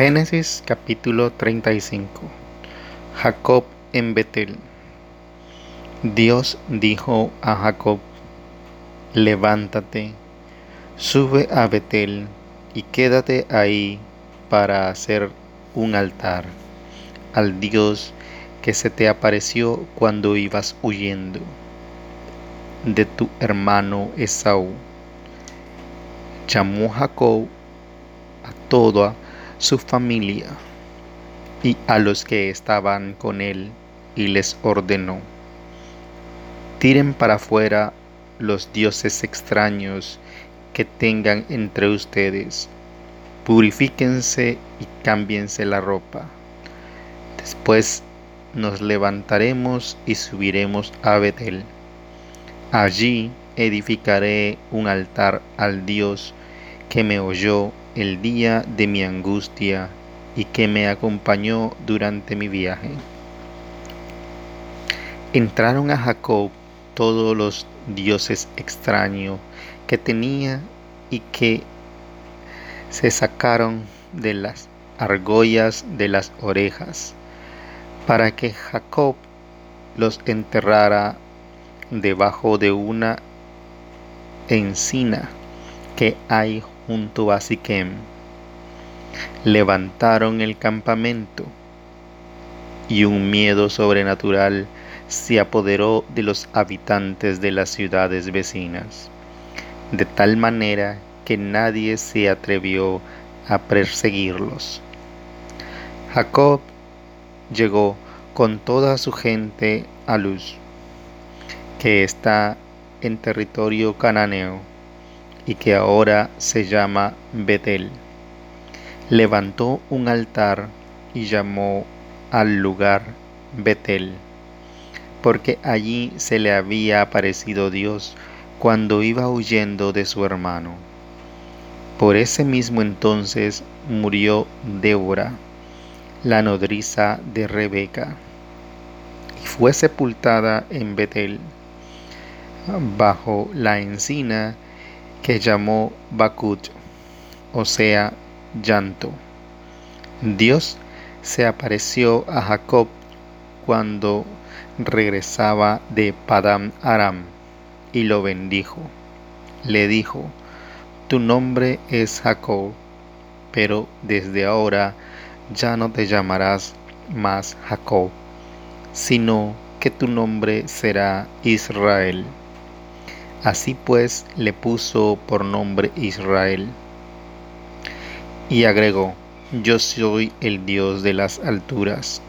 Génesis capítulo 35 Jacob en Betel Dios dijo a Jacob, levántate, sube a Betel y quédate ahí para hacer un altar al Dios que se te apareció cuando ibas huyendo de tu hermano Esaú. Llamó Jacob a toda su familia y a los que estaban con él y les ordenó, tiren para afuera los dioses extraños que tengan entre ustedes, purifíquense y cámbiense la ropa. Después nos levantaremos y subiremos a Betel. Allí edificaré un altar al Dios que me oyó el día de mi angustia y que me acompañó durante mi viaje. Entraron a Jacob todos los dioses extraños que tenía y que se sacaron de las argollas de las orejas, para que Jacob los enterrara debajo de una encina que hay junto a Siquem. Levantaron el campamento y un miedo sobrenatural se apoderó de los habitantes de las ciudades vecinas, de tal manera que nadie se atrevió a perseguirlos. Jacob llegó con toda su gente a Luz, que está en territorio cananeo y que ahora se llama Betel. Levantó un altar y llamó al lugar Betel, porque allí se le había aparecido Dios cuando iba huyendo de su hermano. Por ese mismo entonces murió Débora, la nodriza de Rebeca, y fue sepultada en Betel, bajo la encina que llamó Bakut, o sea, llanto. Dios se apareció a Jacob cuando regresaba de Padam Aram y lo bendijo. Le dijo, tu nombre es Jacob, pero desde ahora ya no te llamarás más Jacob, sino que tu nombre será Israel Así pues le puso por nombre Israel. Y agregó, yo soy el Dios de las alturas.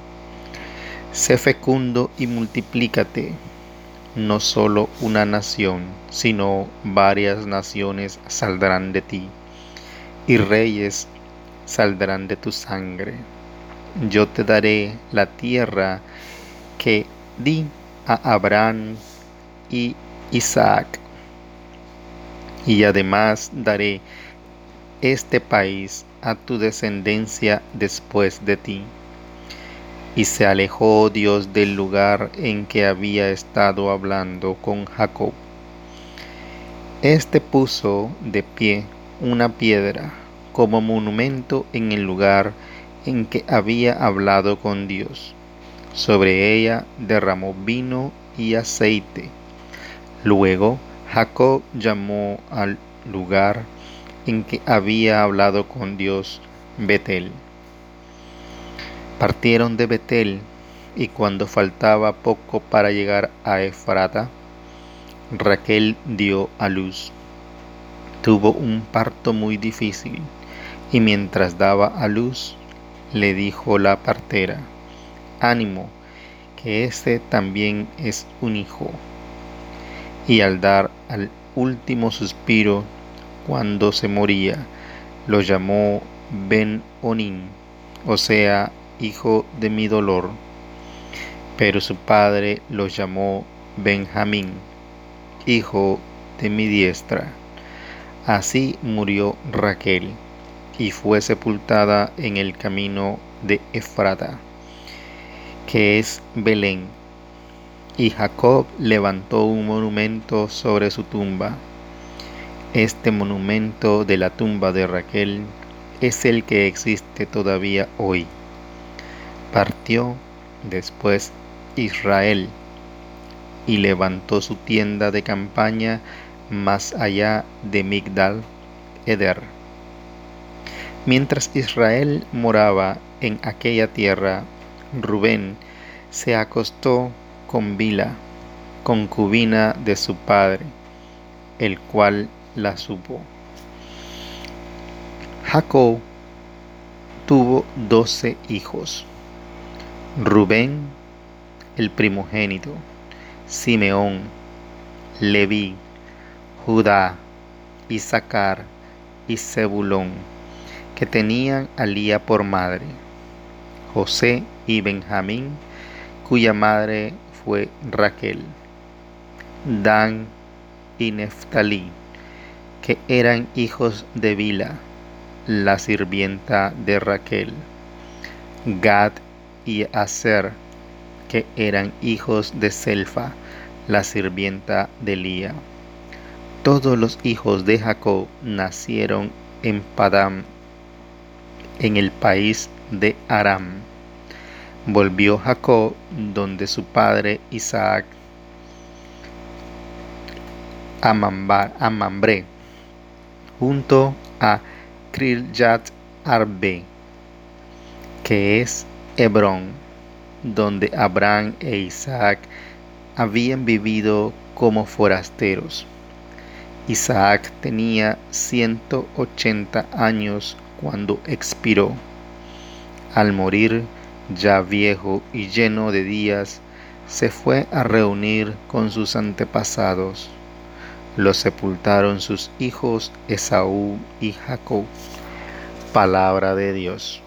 Sé fecundo y multiplícate. No solo una nación, sino varias naciones saldrán de ti, y reyes saldrán de tu sangre. Yo te daré la tierra que di a Abraham y Isaac y además daré este país a tu descendencia después de ti. Y se alejó Dios del lugar en que había estado hablando con Jacob. Este puso de pie una piedra como monumento en el lugar en que había hablado con Dios. Sobre ella derramó vino y aceite. Luego Jacob llamó al lugar en que había hablado con Dios Betel. Partieron de Betel y cuando faltaba poco para llegar a Efrata, Raquel dio a luz. Tuvo un parto muy difícil y mientras daba a luz le dijo la partera, ánimo, que este también es un hijo y al dar al último suspiro cuando se moría, lo llamó Ben Onin, o sea, hijo de mi dolor. Pero su padre lo llamó Benjamín, hijo de mi diestra. Así murió Raquel y fue sepultada en el camino de Efrata, que es Belén y Jacob levantó un monumento sobre su tumba. Este monumento de la tumba de Raquel es el que existe todavía hoy. Partió después Israel y levantó su tienda de campaña más allá de Migdal Eder. Mientras Israel moraba en aquella tierra, Rubén se acostó con Bila, concubina de su padre, el cual la supo. Jacob tuvo doce hijos. Rubén, el primogénito, Simeón, Leví, Judá, Isaacar y Zebulón, que tenían a Lía por madre, José y Benjamín, cuya madre fue Raquel, Dan y Neftalí, que eran hijos de Bila, la sirvienta de Raquel, Gad y Aser, que eran hijos de Selfa, la sirvienta de Lía. Todos los hijos de Jacob nacieron en Padam, en el país de Aram. Volvió Jacob donde su padre Isaac a, Mambré, junto a Kriljat Arbe, que es Hebrón, donde Abraham e Isaac habían vivido como forasteros. Isaac tenía 180 años cuando expiró. Al morir, ya viejo y lleno de días, se fue a reunir con sus antepasados. Lo sepultaron sus hijos Esaú y Jacob. Palabra de Dios.